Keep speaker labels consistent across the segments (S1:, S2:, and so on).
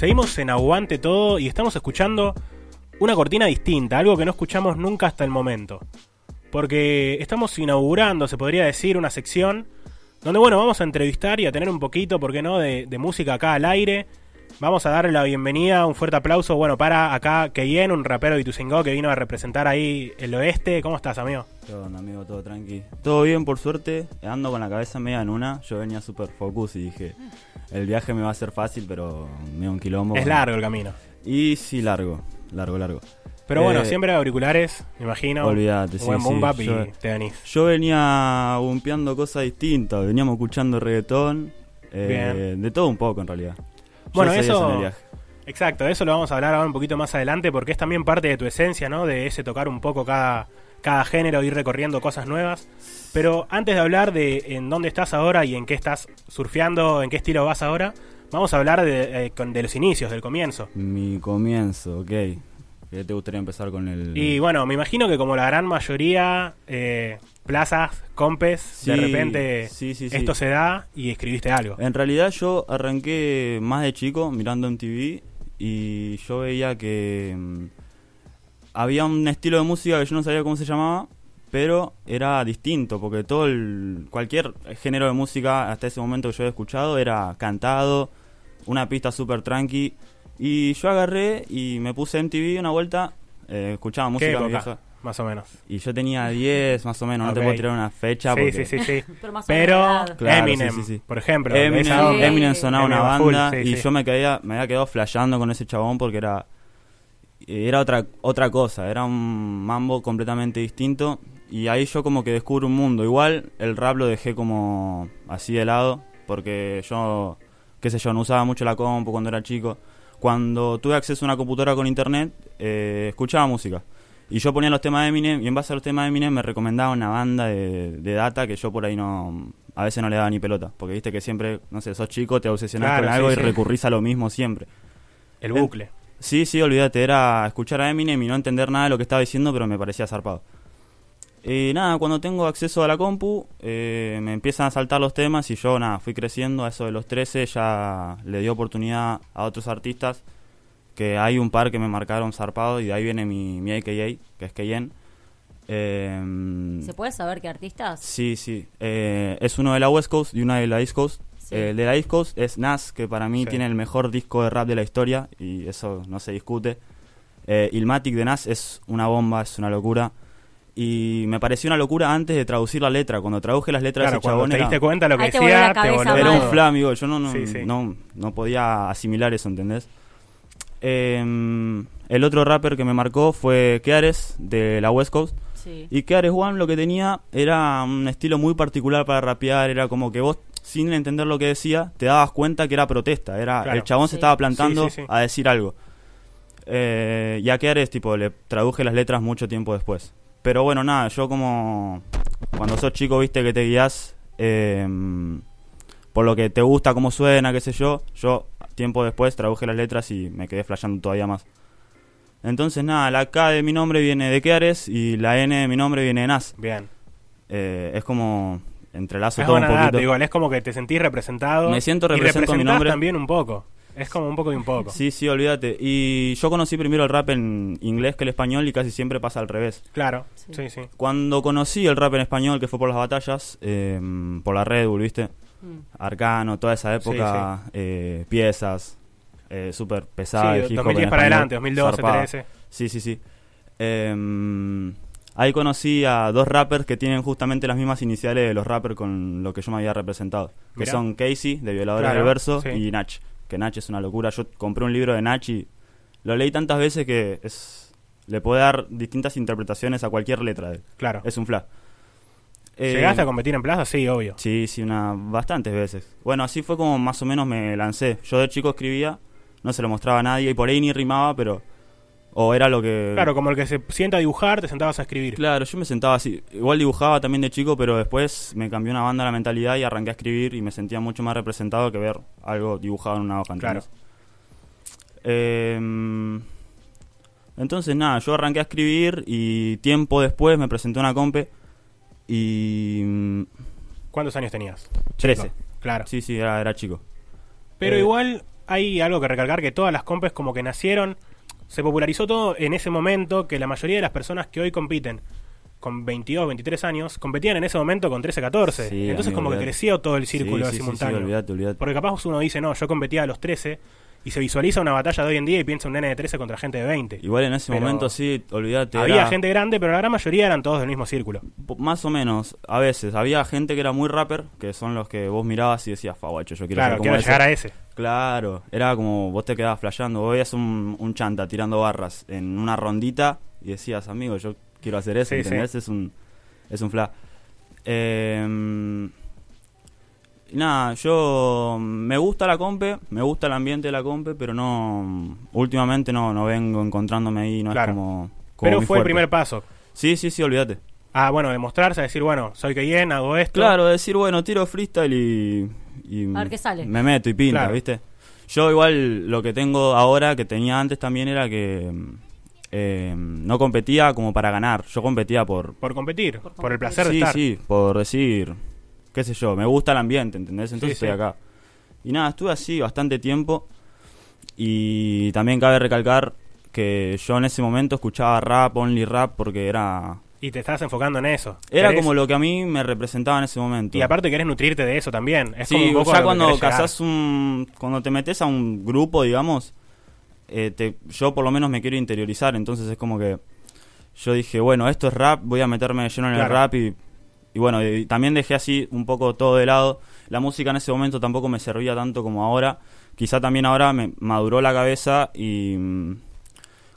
S1: Seguimos en Aguante Todo y estamos escuchando una cortina distinta, algo que no escuchamos nunca hasta el momento. Porque estamos inaugurando, se podría decir, una sección donde, bueno, vamos a entrevistar y a tener un poquito, ¿por qué no?, de, música acá al aire. Vamos a darle la bienvenida, un fuerte aplauso, bueno, para acá Keyen, un rapero de Ituzaingó que vino a representar ahí el oeste. ¿Cómo estás, amigo?
S2: Todo bien, amigo, todo tranqui. Todo bien, por suerte. Ando con la cabeza media en una. Yo venía super focus y dije, el viaje me va a ser fácil, pero me da un quilombo.
S1: Es largo el camino.
S2: Y sí, largo, largo, largo.
S1: Pero bueno,
S2: Eh,
S1: siempre auriculares, me imagino.
S2: Olvídate, sí,
S1: buen
S2: sí,
S1: boom y
S2: yo-
S1: te venís.
S2: Yo venía bumpeando cosas distintas. Veníamos escuchando reggaetón. eh, de todo un poco, en realidad.
S1: Bueno, eso-
S2: en el viaje.
S1: Exacto, eso lo vamos a hablar ahora un poquito más adelante porque es también parte de tu esencia, ¿no? De ese tocar un poco cada, cada género, ir recorriendo cosas nuevas. Pero antes de hablar de en dónde estás ahora y en qué estás surfeando, en qué estilo vas ahora, vamos a hablar de, eh, con- de los inicios, del comienzo.
S2: Mi comienzo, ok. ¿Qué te gustaría empezar con el...?
S1: Y bueno, me imagino que como la gran mayoría, eh, plazas, compes, de repente
S2: sí, sí, sí.
S1: esto se da y escribiste algo.
S2: En realidad yo arranqué más de chico mirando en TV y yo veía que mm, había un estilo de música que yo no sabía cómo se llamaba, pero era distinto porque todo el cualquier género de música hasta ese momento que yo había escuchado era cantado, una pista súper tranqui y yo agarré y me puse en TV una vuelta, eh, escuchaba
S1: ¿Qué
S2: música
S1: época?
S2: vieja
S1: Más o menos.
S2: y yo tenía 10 más o menos, no te puedo tirar una fecha
S1: Sí,
S2: porque
S1: sí, sí, sí.
S3: Pero más o
S1: Pero
S3: menos.
S2: Claro,
S1: Eminem,
S2: sí, sí, sí.
S1: por ejemplo.
S2: Eminem, sonaba una
S1: Eminem
S2: banda
S1: sí,
S2: y
S1: sí.
S2: yo me quedé, me había quedado flasheando con ese chabón porque era era otra otra cosa, era un mambo completamente distinto y ahí yo como que descubro un mundo. Igual el rap lo dejé como así de lado porque yo qué sé yo, no usaba mucho la compu cuando era chico. Cuando tuve acceso a una computadora con internet, eh, escuchaba música. Y yo ponía los temas de Eminem y en base a los temas de Eminem me recomendaba una banda de, de data que yo por ahí no... A veces no le daba ni pelota. Porque viste que siempre, no sé, sos chico, te obsesionás
S1: Claro,
S2: con algo
S1: sí,
S2: y
S1: sí.
S2: recurrís a lo mismo siempre.
S1: El bucle.
S2: Sí, sí, olvídate, era escuchar a Eminem y no entender nada de lo que estaba diciendo, pero me parecía zarpado. Y nada, cuando tengo acceso a la compu, eh, me empiezan a saltar los temas y yo, nada, fui creciendo. A eso de los 13 ya le di oportunidad a otros artistas, que hay un par que me marcaron zarpado y de ahí viene mi, mi AKA, que es Keyen. Eh,
S3: ¿Se puede saber qué artistas?
S2: Sí, sí. Eh, es uno de la West Coast y uno de la East Coast.
S3: Sí.
S2: Eh, el de la East Coast es Nas, que para mí
S1: Sí.
S2: tiene el mejor disco de rap de la historia y eso no se discute. Eh, Ilmatic de Nas es una bomba, es una locura. Y me pareció una locura antes de traducir la letra. Cuando traduje las letras
S1: Claro,
S2: de ese chabón
S1: te
S2: era,
S1: diste cuenta lo que
S3: te
S1: decía,
S3: la
S1: te
S3: cabeza
S1: voló
S2: era un flam, amigo. Yo no, no,
S1: Sí, sí.
S2: no, no podía asimilar eso, ¿entendés? Eh, el otro rapper que me marcó fue Keares de la West Coast.
S3: Sí.
S2: Y Keares One lo que tenía era un estilo muy particular para rapear, era como que vos, sin entender lo que decía, te dabas cuenta que era protesta, era
S1: Claro.
S2: el chabón
S3: Sí.
S2: se estaba plantando
S1: Sí, sí, sí.
S2: a decir algo. Eh, y a Keares, tipo, le traduje las letras mucho tiempo después. Pero bueno, nada, yo como cuando sos chico, viste que te guías eh, por lo que te gusta, cómo suena, qué sé yo, yo tiempo después traduje las letras y me quedé flasheando todavía más. Entonces nada, la K de mi nombre viene de Keares y la N de mi nombre viene de Nas.
S1: Bien.
S2: Eh, es como entrelazo
S1: Es
S2: todo un
S1: buena data,
S2: poquito.
S1: igual, es como que te sentís representado.
S2: Me siento
S1: y
S2: represento mi nombre.
S1: también un poco. Es como un poco y un poco.
S2: Sí, sí, olvídate. Y yo conocí primero el rap en inglés que el español y casi siempre pasa al revés.
S1: Claro,
S3: Sí.
S1: sí, sí.
S2: Cuando conocí el rap en español, que fue por las batallas, eh, por la Red Bull, ¿viste?
S3: Mm.
S2: Arcano, toda esa época, eh, piezas, eh, súper
S1: Sí,
S2: hip hop
S1: 2010
S2: en
S1: para adelante, 2012,
S2: zarpada.
S1: 13.
S2: Sí, sí, sí. Ahí conocí a dos rappers que tienen justamente las mismas iniciales de los rappers con lo que yo me había representado. Que
S1: Mirá.
S2: son Casey, de Violadores
S1: Claro,
S2: del Verso,
S1: sí.
S2: y Nach. Que Nach es una locura. Yo compré un libro de Nach y lo leí tantas veces que es le puede dar distintas interpretaciones a cualquier letra de él.
S1: Claro.
S2: Es un flash. Eh,
S1: ¿Llegaste a competir en plaza? Sí, obvio.
S2: Sí, sí, una, bastantes veces. Bueno, así fue como más o menos me lancé. Yo de chico escribía, no se lo mostraba a nadie y por ahí ni rimaba, pero... O era lo que...
S1: Claro, como el que se sienta a dibujar, te sentabas a escribir.
S2: Claro, yo me sentaba así. Igual dibujaba también de chico, pero después me cambió una banda la mentalidad y arranqué a escribir y me sentía mucho más representado que ver algo dibujado en una hoja.
S1: Claro.
S2: Eh, entonces, nada, yo arranqué a escribir y tiempo después me presenté a una compe y... mm,
S1: ¿Cuántos años tenías?
S2: 13.
S1: Claro.
S2: Sí, sí, era, era chico.
S1: Pero
S2: Eh,
S1: igual hay algo que recalcar que todas las compes como que nacieron, se popularizó todo en ese momento que la mayoría de las personas que hoy compiten con 22, 23 años, competían en ese momento con 13, 14.
S2: Sí,
S1: Entonces
S2: amigo,
S1: como que
S2: olvidate.
S1: creció todo el círculo
S2: Sí,
S1: simultáneo.
S2: sí, olvídate, olvídate.
S1: Porque capaz uno dice, no, yo competía a los 13 y se visualiza una batalla de hoy en día y piensa un nene de 13 contra gente de 20.
S2: Igual en ese
S1: Pero
S2: momento sí, olvídate.
S1: Había
S2: era-
S1: gente grande, pero la gran mayoría eran todos del mismo círculo.
S2: Más o menos, a veces. Había gente que era muy rapper, que son los que vos mirabas y decías, fa, guacho, yo quiero
S1: Claro, quiero
S2: ese".
S1: llegar a ese.
S2: Claro, era como vos te quedabas flasheando. Vos veías un, un chanta tirando barras en una rondita y decías, amigo, yo quiero hacer eso,
S1: Sí,
S2: ¿entendés?
S1: sí.
S2: Es un, es un fla. Eh, y nada, yo me gusta la compe, me gusta el ambiente de la compe, pero no, últimamente no, no vengo encontrándome ahí, no
S1: Claro.
S2: es como, como
S1: Pero fue el primer paso.
S2: Sí, sí, sí, olvídate.
S1: Ah, bueno, demostrarse, decir, bueno, soy Keyen, hago esto.
S2: Claro, decir, bueno, tiro freestyle y, y
S3: A ver qué sale.
S2: me meto y pinta,
S1: Claro.
S2: ¿viste? Yo igual lo que tengo ahora, que tenía antes también, era que eh, no competía como para ganar, yo competía por...
S1: Por competir,
S3: Por
S1: por, el placer de
S2: sí, sí, por decir, qué sé yo, me gusta el ambiente, ¿entendés? Entonces
S1: Sí,
S2: estoy
S1: sí.
S2: acá. Y nada, estuve así bastante tiempo y también cabe recalcar que yo en ese momento escuchaba rap, only rap, porque era...
S1: Y te estás enfocando en eso.
S2: Era
S1: Querés-
S2: como lo que a mí me representaba en ese momento.
S1: Y aparte querés nutrirte de eso también. Es
S2: sí,
S1: como un poco a
S2: ya cuando
S1: querés llegar.
S2: casás un... Cuando te metes a un grupo, digamos, eh, te- yo por lo menos me quiero interiorizar, entonces es como que yo dije, bueno, esto es rap, voy a meterme de lleno en el rap y, y bueno, y también dejé así un poco todo de lado. La música en ese momento tampoco me servía tanto como ahora. Quizá también ahora me maduró la cabeza y... mm,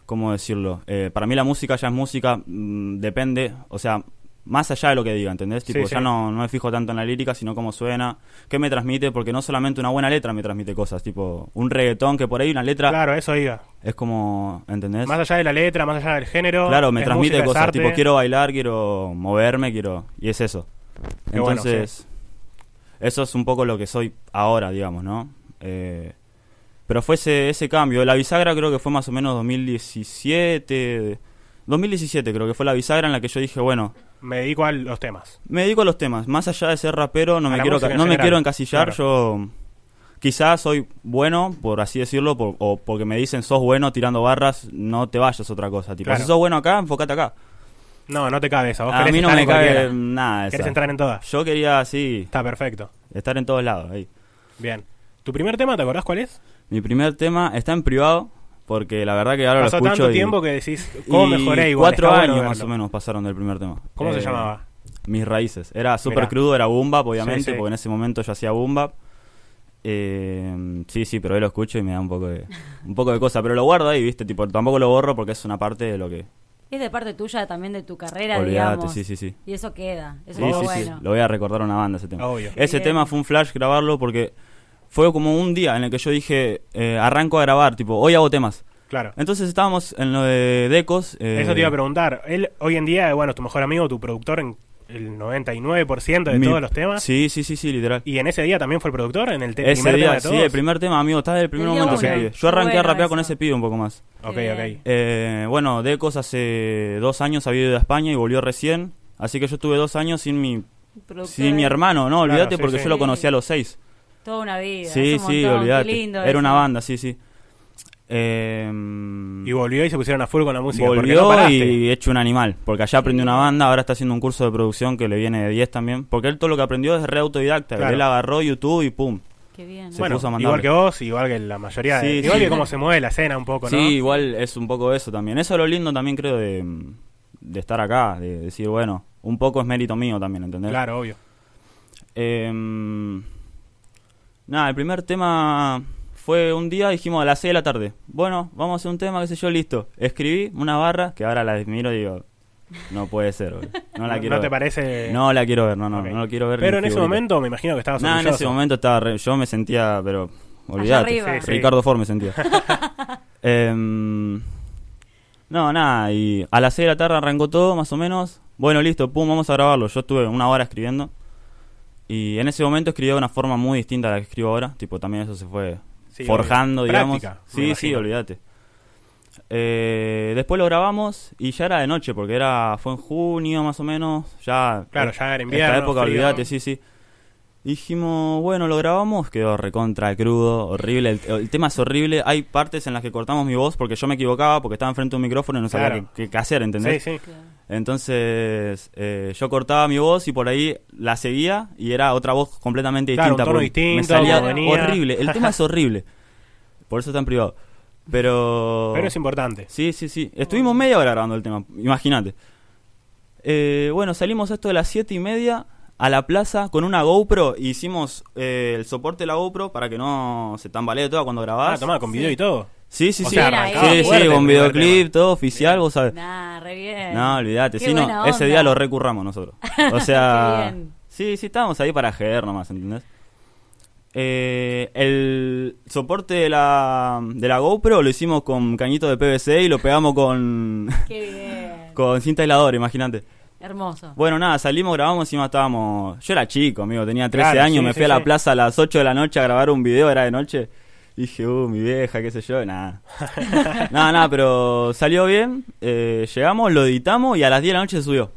S2: ¿Cómo decirlo? Eh, para mí la música ya es música, mm, depende, o sea, más allá de lo que diga, ¿entendés? Tipo,
S1: Sí,
S2: ya
S1: sí.
S2: no, no me fijo tanto en la lírica, sino cómo suena, qué me transmite, porque no solamente una buena letra me transmite cosas, tipo un reggaetón que por ahí una letra
S1: Claro, eso iba.
S2: es como, ¿entendés?
S1: Más allá de la letra, más allá del género.
S2: claro, me transmite
S1: música,
S2: cosas, tipo quiero bailar, quiero moverme, quiero... Y es eso.
S1: Qué bueno,
S2: Entonces, eso es un poco lo que soy ahora, digamos, ¿no? Eh, pero fue ese, ese cambio. La bisagra creo que fue más o menos 2017... 2017 creo que fue la bisagra en la que yo dije, bueno,
S1: Me dedico a los temas.
S2: me dedico a los temas. Más allá de ser rapero, no
S1: A
S2: me quiero, no me quiero encasillar.
S1: Claro.
S2: Yo quizás soy bueno, por así decirlo, por- o porque me dicen sos bueno tirando barras, no te vayas a otra cosa. Tipo,
S1: Claro.
S2: si sos bueno acá, enfócate acá.
S1: No, no te cabe. Vos
S2: A mí no me cabe
S1: cualquiera.
S2: nada de
S1: Querés
S2: esa.
S1: entrar en todas.
S2: Yo quería así,
S1: Está perfecto.
S2: estar en todos lados. Ahí.
S1: Bien. ¿Tu primer tema, te acordás cuál es?
S2: Mi primer tema está en privado, porque la verdad que ahora
S1: Pasó
S2: lo escucho
S1: tanto
S2: y-
S1: tiempo que decís, ¿cómo mejoré igual?
S2: Cuatro
S1: Está
S2: años
S1: bueno
S2: más o menos pasaron del primer tema.
S1: ¿Cómo se
S2: Eh,
S1: llamaba?
S2: Mis raíces. Era súper crudo, era boom bap, obviamente,
S1: Sí, sí.
S2: porque en ese momento yo hacía boom bap. Eh, sí, sí, pero hoy lo escucho y me da un poco de un poco de cosa, pero lo guardo ahí, ¿viste? Tipo, tampoco lo borro porque es una parte de lo que
S3: Es de parte tuya también de tu carrera,
S2: olvídate,
S3: digamos.
S2: sí, sí, sí.
S3: Y eso queda. Eso
S2: Sí,
S3: es
S2: sí,
S3: bueno.
S2: sí. Lo voy a recordar a una banda ese tema.
S1: Obvio.
S2: Ese
S3: Bien.
S2: tema fue un flash grabarlo porque fue como un día en el que yo dije, eh, arranco a grabar, tipo, hoy hago temas.
S1: Claro.
S2: Entonces estábamos en lo de Decos. eh,
S1: Eso te iba a preguntar. Él hoy en día, bueno, tu mejor amigo, tu productor en el 99% de
S2: mi-
S1: todos los temas.
S2: Sí, sí, sí, sí, literal.
S1: Y en ese día también fue el productor, en el te-
S2: Ese
S1: primer tema
S2: día,
S1: de
S2: sí,
S1: todos.
S2: el primer tema, amigo, está desde el primer momento
S1: uno.
S2: ese pibe.
S1: Ok.
S2: Yo arranqué a rapear con ese pibe un poco más.
S1: Ok, ok.
S2: Eh, bueno, Decos hace dos años había ido a España y volvió recién. Así que yo estuve dos años sin mi, sin mi hermano, no,
S1: Claro,
S2: olvídate
S1: sí,
S2: porque
S1: sí.
S2: yo lo conocí a los seis.
S3: Toda una vida.
S2: Sí,
S3: un
S2: sí.
S3: Qué lindo
S2: Era una banda, sí, sí. Eh,
S1: Y volvió y se pusieron a full con la música.
S2: volvió
S1: no
S2: y hecho un animal. Porque allá aprendió una banda, ahora está haciendo un curso de producción que le viene de 10 también. Porque él todo lo que aprendió es re autodidacta.
S1: Claro.
S2: Él agarró YouTube y pum.
S3: Qué bien.
S2: Se
S1: bueno,
S2: puso a
S1: igual que vos, igual que la mayoría de...
S2: Sí,
S1: igual
S2: sí.
S1: que cómo se mueve la escena un poco, ¿no?
S2: Sí, igual es un poco eso también. Eso es lo lindo también creo de, de estar acá. De decir, bueno, un poco es mérito mío también, ¿entendés?
S1: Claro, obvio.
S2: Em, nada, el primer tema fue un día, dijimos a las 6 de la tarde. Bueno, vamos a hacer un tema, qué sé yo, listo. Escribí una barra que ahora la miro y digo, no puede ser, boludo. no la
S1: ¿No,
S2: quiero
S1: te
S2: ver.
S1: parece...?
S2: No la quiero ver, no, no, no lo quiero ver.
S1: Pero en ese
S2: figurita.
S1: momento me imagino que estabas
S2: Nada, en ese momento estaba re- yo me sentía, pero.
S1: Sí, sí.
S2: Ricardo Ford me sentía. Em, no, nada, y a las 6 de la tarde arrancó todo, más o menos. Bueno, listo, pum, vamos a grabarlo. Yo estuve una hora escribiendo. Y en ese momento escribí de una forma muy distinta a la que escribo ahora. Tipo, también eso se fue
S1: Sí,
S2: forjando, digamos.
S1: Práctica,
S2: sí, sí, olvídate. Eh, después lo grabamos y ya era de noche, porque era fue en junio más o menos. Ya
S1: Claro, ya era invierno,
S2: Esta época, olvídate, sí, sí. Dijimos, bueno, lo grabamos, quedó recontra crudo, horrible. El, el tema es horrible. Hay partes en las que cortamos mi voz porque yo me equivocaba, porque estaba enfrente de un micrófono y no sabía
S1: Claro.
S2: qué, hacer, ¿entendés?
S1: Sí, sí.
S2: Entonces, eh, yo cortaba mi voz y por ahí la seguía y era otra voz completamente
S1: Claro, un
S2: distinta.
S1: tono distinto,
S2: Me salía horrible. El tema es horrible. Por eso está en privado. Pero.
S1: Pero es importante.
S2: Sí, sí, sí. Estuvimos media hora grabando el tema, imagínate. Eh, bueno, salimos esto de las siete y media a la plaza con una GoPro y hicimos eh, el soporte de la GoPro para que no se tambalee toda cuando grabás.
S1: Ah, tomá, con
S3: Sí.
S1: video y todo.
S2: Sí, sí,
S1: O
S2: sí.
S1: sea,
S2: sí,
S1: fuerte
S2: con videoclip, todo oficial, vos sabés.
S3: Nah, re bien.
S2: No, olvídate, sí, no, ese día lo recurramos nosotros. O sea,
S3: bien.
S2: sí, sí, estábamos ahí para joder nomás, ¿entendés? Eh, el soporte de la, de la GoPro lo hicimos con cañito de PVC y lo pegamos con,
S3: Qué bien.
S2: con cinta aisladora, imagínate.
S3: Hermoso.
S2: Bueno, nada, salimos, grabamos, encima estábamos... Yo era chico, amigo, tenía 13
S1: Claro,
S2: años,
S1: sí,
S2: me
S1: sí,
S2: fui a la
S1: sí.
S2: plaza a las 8 de la noche a grabar un video, era de noche. Dije, uh, mi vieja, qué sé yo, nada. nada, nada, pero salió bien, eh, llegamos, lo editamos y a las 10 de la noche se subió.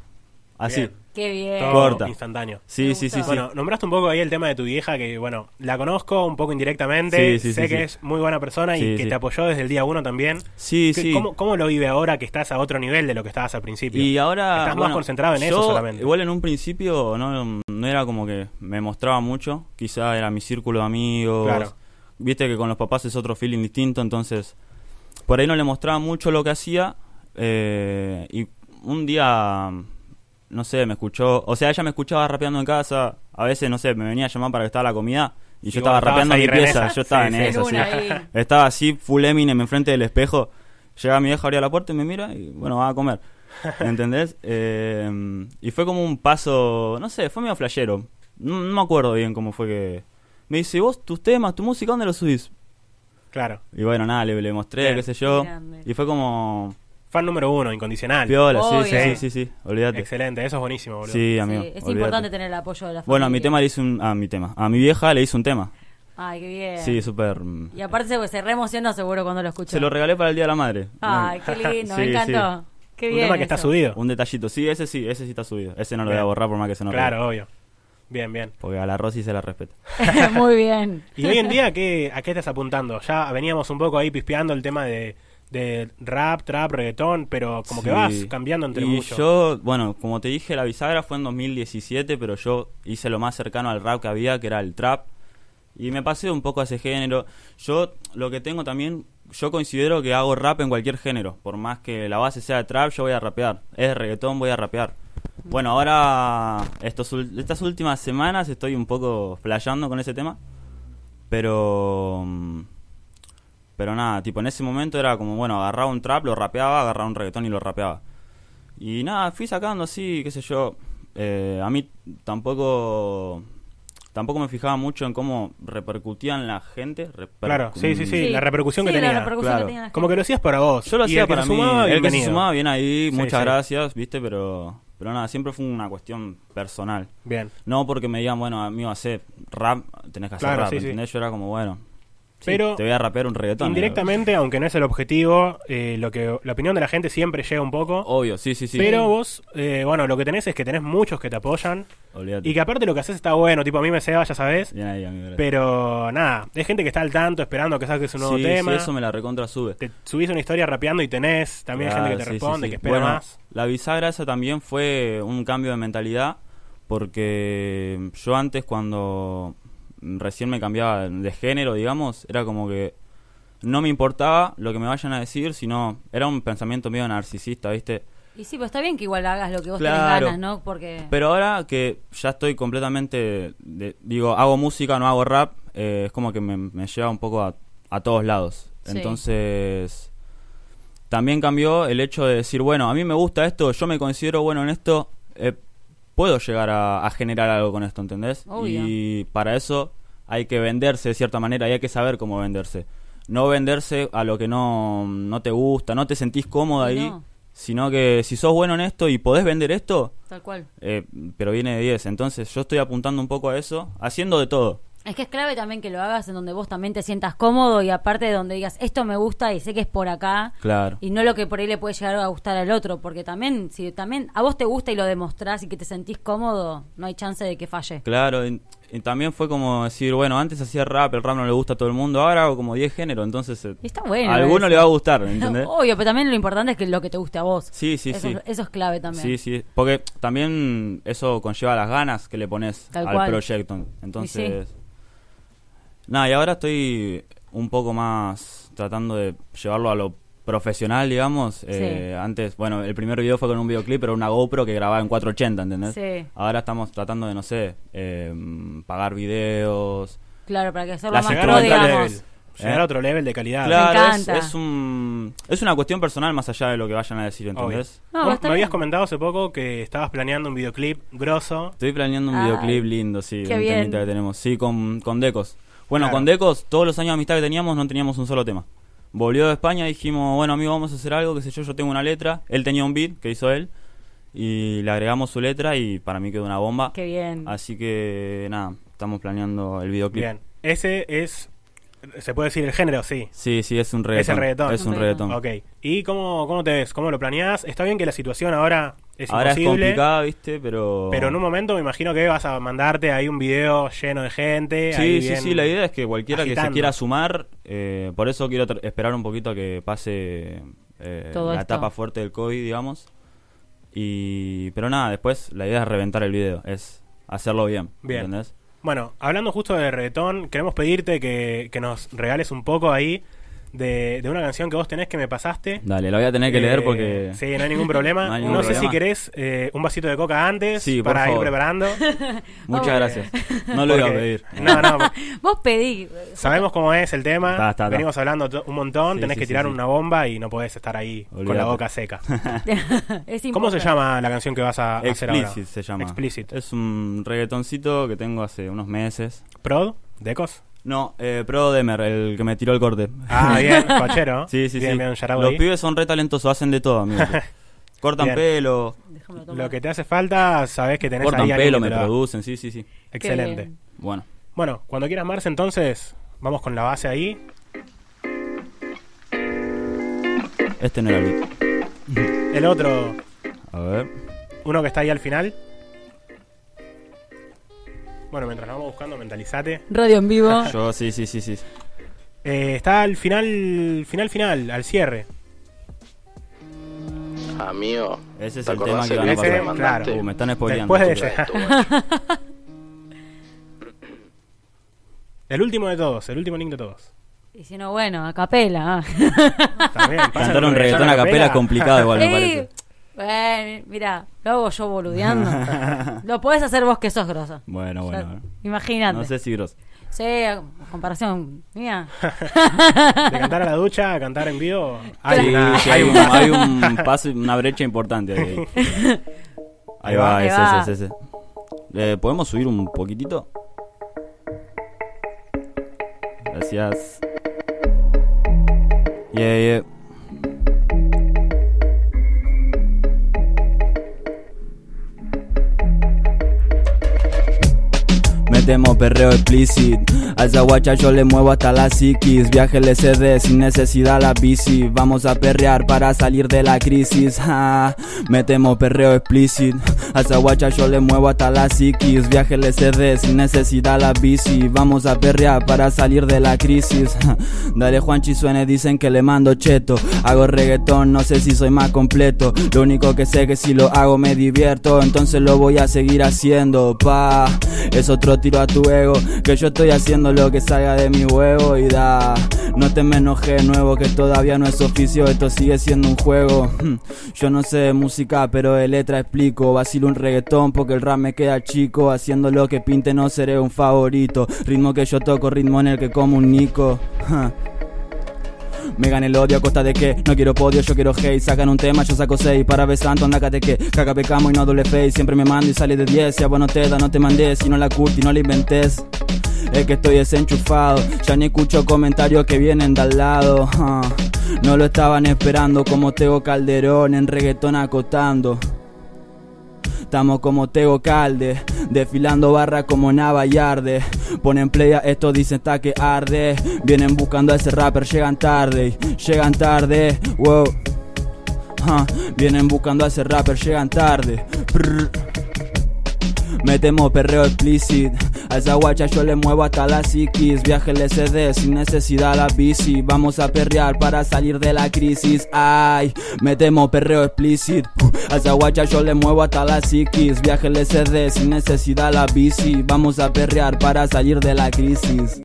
S2: Así.
S1: Bien.
S3: Qué bien.
S1: Todo
S2: Corta.
S1: instantáneo.
S2: Sí, sí, sí.
S1: Bueno, nombraste un poco ahí el tema de tu vieja, que bueno, la conozco un poco indirectamente,
S2: Sí, sí,
S1: sé
S2: sí,
S1: que
S2: sí.
S1: es muy buena persona y
S2: Sí,
S1: que
S2: sí.
S1: te apoyó desde el día uno también.
S2: Sí,
S1: ¿Qué-
S2: sí.
S1: ¿Cómo, cómo lo vive ahora que estás a otro nivel de lo que estabas al principio?
S2: Y ahora.
S1: Estás más
S2: bueno,
S1: concentrado en
S2: yo,
S1: eso solamente.
S2: Igual en un principio no, no era como que me mostraba mucho. Quizá era mi círculo de amigos.
S1: Claro.
S2: Viste que con los papás es otro feeling distinto. Entonces, por ahí no le mostraba mucho lo que hacía. eh, y un día. No sé, me escuchó. O sea, ella me escuchaba rapeando en casa. A veces, no sé, me venía a llamar para que estaba la comida. Y
S1: Y
S2: yo estaba rapeando mi pieza. Yo estaba
S1: Sí,
S2: en
S1: sí.
S2: eso, sí. Estaba así, full Eminem enfrente del espejo. Llega mi vieja, abría la puerta y me mira y bueno, va a comer. ¿Entendés? Eh, y fue como un paso, no sé, fue medio flashero. No, no me acuerdo bien cómo fue que... Me dice, vos, tus temas, tu música, ¿dónde los subís?
S1: Claro.
S2: Y bueno, nada, le, le mostré,
S1: Bien.
S2: qué sé yo.
S3: Grande.
S2: Y fue como...
S1: Fan número uno, incondicional.
S2: Piola, sí, sí, sí, sí, sí, olvídate.
S1: Excelente, eso es buenísimo, boludo.
S2: Sí, amigo.
S3: Sí, es importante tener el apoyo de la familia.
S2: Bueno, a mi tema le hice un... A mi tema. A mi vieja le hice un tema.
S3: Ay, qué bien.
S2: Sí, súper... mm,
S3: Y aparte se, se re emocionó seguro cuando lo escuchó.
S2: Se lo regalé para el Día de la Madre.
S3: Ay, qué lindo,
S2: Sí,
S3: me
S2: sí.
S3: encantó. Qué
S1: Un
S3: bien.
S1: tema que está subido.
S2: Un detallito. Sí, ese sí, ese sí está subido. Ese no lo voy a borrar por más que se nos
S1: Claro, obvio. Bien, bien.
S2: Porque a la Rosy se la respeta.
S3: Muy bien.
S1: Y hoy en día, ¿qué, ¿a qué estás apuntando? Ya veníamos un poco ahí pispeando el tema de, de rap, trap, reggaetón, pero como que vas cambiando entre
S2: y
S1: mucho.
S2: yo, bueno, como te dije, la bisagra fue en 2017, pero yo hice lo más cercano al rap que había, que era el trap. Y me pasé un poco a ese género. Yo lo que tengo también, yo considero que hago rap en cualquier género. Por más que la base sea de trap, yo voy a rapear. Es de reggaetón, voy a rapear. Bueno, ahora, estos, estas últimas semanas estoy un poco flasheando con ese tema. Pero... Pero nada, tipo, en ese momento era como, bueno, agarraba un trap, lo rapeaba, agarraba un reggaetón y lo rapeaba. Y nada, fui sacando así, qué sé yo. Eh, a mí tampoco tampoco me fijaba mucho en cómo repercutían la gente. reper-
S1: Claro, sí, sí, sí,
S3: Sí.
S1: la repercusión
S3: Sí,
S1: que
S3: la
S1: tenía.
S3: repercusión
S2: claro.
S3: que tenía la
S1: Como que lo hacías para vos.
S2: Yo lo
S1: Y
S2: hacía para mí.
S1: sumaba,
S2: el que se sumaba bien ahí,
S1: Sí,
S2: muchas
S1: sí.
S2: gracias, viste, pero pero nada, siempre fue una cuestión personal.
S1: Bien.
S2: No porque me digan, bueno, amigo, hacer rap, tenés que hacer
S1: Claro,
S2: rap,
S1: sí, sí.
S2: ¿entendés? Yo era como, bueno, sí,
S1: Pero
S2: te voy a rapear un reggaetón.
S1: Indirectamente, aunque no es el objetivo, eh, lo que la opinión de la gente siempre llega un poco.
S2: Obvio, sí, sí, sí.
S1: Pero vos, eh, bueno, lo que tenés es que tenés muchos que te apoyan.
S2: Olvídate.
S1: Y que aparte lo que haces está bueno, tipo a mí me ceba, ya sabes.
S2: Bien ahí, amigo. gracias.
S1: Pero nada, hay gente que está al tanto esperando que saques un nuevo
S2: sí,
S1: tema.
S2: sí, eso me la recontra sube.
S1: Te subís una historia rapeando y tenés también
S2: Claro,
S1: gente que te responde, que espera
S2: Bueno,
S1: más.
S2: La bisagra esa también fue un cambio de mentalidad porque yo antes cuando recién me cambiaba de género, digamos, era como que no me importaba lo que me vayan a decir, sino era un pensamiento medio narcisista, ¿viste?
S3: Y sí, pues está bien que igual hagas lo que vos
S2: Claro.
S3: tenés ganas, ¿no? Porque...
S2: Pero ahora que ya estoy completamente, de- digo, hago música, no hago rap, eh, es como que me, me lleva un poco a, a todos lados.
S3: Sí.
S2: Entonces, también cambió el hecho de decir, bueno, a mí me gusta esto, yo me considero bueno en esto, eh, puedo llegar a, a generar algo con esto, ¿entendés?
S3: Obvio.
S2: Y para eso hay que venderse de cierta manera y hay que saber cómo venderse. No venderse a lo que no, no te gusta, no te sentís cómodo ahí,
S3: no.
S2: sino que si sos bueno en esto y podés vender esto,
S3: Tal cual.
S2: eh, pero viene de 10. Entonces yo estoy apuntando un poco a eso, haciendo de todo.
S3: Es que es clave también que lo hagas en donde vos también te sientas cómodo y aparte de donde digas, esto me gusta y sé que es por acá.
S2: Claro.
S3: Y no lo que por ahí le puede llegar a gustar al otro, porque también, si también a vos te gusta y lo demostrás y que te sentís cómodo, no hay chance de que falle.
S2: Claro, y también fue como decir, bueno, antes hacía rap, el rap no le gusta a todo el mundo, ahora hago como 10 géneros, entonces eh,
S3: está bueno.
S2: a alguno
S3: eso.
S2: le va a gustar, ¿entendés?
S3: Obvio, pero también lo importante es que lo que te guste a vos.
S2: Sí, sí,
S3: eso,
S2: sí.
S3: Eso es clave también.
S2: Sí, sí, porque también eso conlleva las ganas que le pones
S3: Tal
S2: al
S3: cual.
S2: proyecto. Entonces, nada, y ahora estoy un poco más tratando de llevarlo a lo profesional, digamos. Eh, antes, bueno, el primer video fue con un videoclip, pero una GoPro que grababa en 480, ¿entendés?
S3: Sí.
S2: Ahora estamos tratando de, no sé, eh, pagar videos.
S3: Claro, para que hacerlo
S2: La
S3: más
S1: Llegar
S3: pro,
S1: a otro
S3: digamos.
S1: level. Llegar
S2: ¿Eh?
S1: a otro level de calidad.
S2: Claro, es,
S3: encanta.
S2: es un, es una cuestión personal más allá de lo que vayan a decir, ¿entendés?
S3: No,
S1: Vos me habías comentado hace poco que estabas planeando un videoclip grosso.
S2: Estoy planeando un
S3: Ay,
S2: videoclip lindo, sí,
S3: qué
S2: un
S3: bien.
S2: que tenemos. Sí, con, con Decos. Bueno,
S1: Claro.
S2: con Decos, todos los años de amistad que teníamos no teníamos un solo tema. Volvió de España y dijimos, bueno, amigo, vamos a hacer algo, qué sé yo, yo tengo una letra. Él tenía un beat que hizo él. Y le agregamos su letra y para mí quedó una bomba.
S3: Qué bien.
S2: Así que, nada, estamos planeando el videoclip.
S1: Bien. Ese es. ¿Se puede decir el género? Sí.
S2: Sí, sí, es un reggaetón.
S1: Es el reggaetón.
S2: Es un reggaetón.
S1: Ok. ¿Y cómo, cómo te ves? ¿Cómo lo planeás? Está bien que la situación ahora es
S2: Ahora es complicada, ¿viste? Pero...
S1: Pero en un momento me imagino que vas a mandarte ahí un video lleno de gente.
S2: Sí,
S1: ahí
S2: sí,
S1: bien
S2: sí, la idea es que cualquiera que se quiera sumar, eh, por eso quiero esperar un poquito a que pase eh,
S3: Todo
S2: la
S3: esto.
S2: etapa fuerte del COVID, digamos. Y pero nada, después la idea es reventar el video, es hacerlo bien,
S1: Bien.
S2: ¿entendés?
S1: Bueno, hablando justo de reggaetón, queremos pedirte que, que nos regales un poco ahí de, de una canción que vos tenés que me pasaste.
S2: Dale, lo voy a tener que
S1: Eh,
S2: leer porque
S1: Sí, no hay ningún problema.
S2: No
S1: no
S2: hay ningún
S1: sé si querés eh, un vasito de coca antes
S2: Sí,
S1: para ir preparando.
S2: muchas
S3: Oh.
S2: gracias. No lo iba a pedir.
S1: No, no.
S3: Vos pedí.
S1: Sabemos cómo es el tema.
S2: Está, está, está.
S1: Venimos hablando un montón.
S2: Sí,
S1: tenés
S2: sí,
S1: que tirar
S2: sí.
S1: una bomba y no podés estar ahí con la boca seca.
S3: es
S1: ¿Cómo se llama la canción que vas a hacer ahora?
S2: Explicit se llama.
S1: Explicit.
S2: Es un reggaetoncito que tengo hace unos meses.
S1: ¿Prod? ¿Decos?
S2: No, eh, Pro Demer, el que me tiró el corte.
S1: Ah, bien, cochero.
S2: Sí, sí,
S1: bien,
S2: sí.
S1: Bien,
S2: Los
S1: ahí.
S2: pibes son re talentosos, hacen de todo, amigo. Cortan
S1: Bien.
S2: pelo.
S1: Lo que te hace falta, sabés que tenés
S2: cortan
S1: ahí
S2: pelo, me producen, sí, sí, sí.
S1: Excelente.
S2: Bueno,
S1: Bueno, cuando quieras, Marce, entonces, vamos con la base ahí.
S2: este no era el beat.
S1: El otro,
S2: A ver.
S1: uno que está ahí al final. Bueno, mientras lo vamos buscando, mentalizate.
S3: Radio en vivo.
S2: Yo, sí, sí, sí, sí.
S1: Eh, está al final, final, final, al cierre.
S4: Amigo,
S2: Ese es
S4: ¿te
S2: el tema que van a pasar.
S4: me
S1: claro.
S2: Uh, me están spoileando.
S1: Después de ese. El último de todos, el último link de todos.
S3: Y si no, bueno, a capela. ah.
S1: También,
S2: Cantar un reggaetón a capela es complicado igual, me parece.
S3: Bueno, mira, lo hago yo boludeando. lo podés hacer vos que sos grosa.
S2: Bueno,
S3: O sea,
S2: bueno.
S3: Imagínate.
S2: No sé si grosso.
S3: Sí, a comparación mía.
S1: De cantar a la ducha a cantar en vivo. Hay,
S2: Sí,
S1: una-
S2: sí,
S1: hay un-
S2: hay un paso, una brecha importante ahí. Ahí va,
S3: Ahí
S2: ese,
S3: va.
S2: ese, ese, ese. Eh, ¿Podemos subir un poquitito? Gracias. Yeah, yeah. Metemos perreo explícit. A esa guacha yo le muevo hasta la psiquis. Viaje LCD sin necesidad la bici. Vamos a perrear para salir de la crisis. Ja. Metemos perreo explícit. A esa guacha yo le muevo hasta la psiquis. Viaje LCD sin necesidad la bici. Vamos a perrear para salir de la crisis. Dale Juanchi suene dicen que le mando cheto. Hago reggaetón no sé si soy más completo. Lo único que sé que si lo hago me divierto. Entonces lo voy a seguir haciendo pa Es otro tiro a tu ego Que yo estoy haciendo lo que salga de mi huevo y da. No te me enojes nuevo que todavía no es oficio Esto sigue siendo un juego. Hmm, Yo no sé de música pero de letra explico. Vacilo un reggaetón porque el rap me queda chico. Haciendo lo que pinte no seré un favorito. Ritmo que yo toco, ritmo en el que como un nico. Ja. Me gané el odio a costa de que no quiero podio, yo quiero hate. Sacan un tema, yo saco 6 para santo, andacate que caga pecamo y no doble face. Siempre me mando y sale de 10. Si a no te da, no te mandé. Si no la curti, no la inventes. Es que estoy desenchufado, ya ni escucho comentarios que vienen de al lado. ah. No lo estaban esperando como Tego Calderón en reggaetón acotando. Estamos como Tego Calde, desfilando barra como Navallarde. Ponen play a esto, dicen está que arde. Vienen buscando a ese rapper, llegan tarde, llegan tarde, wow. Vienen buscando a ese rapper, llegan tarde. Prr. Metemos perreo explícit A esa guacha yo le muevo hasta la psiquis. Viaje LSD sin necesidad la bici. Vamos a perrear para salir de la crisis. Ay, metemos perreo explícito. A esa guacha yo le muevo hasta la psiquis. Viaje LSD sin necesidad la bici. Vamos a perrear para salir de la crisis.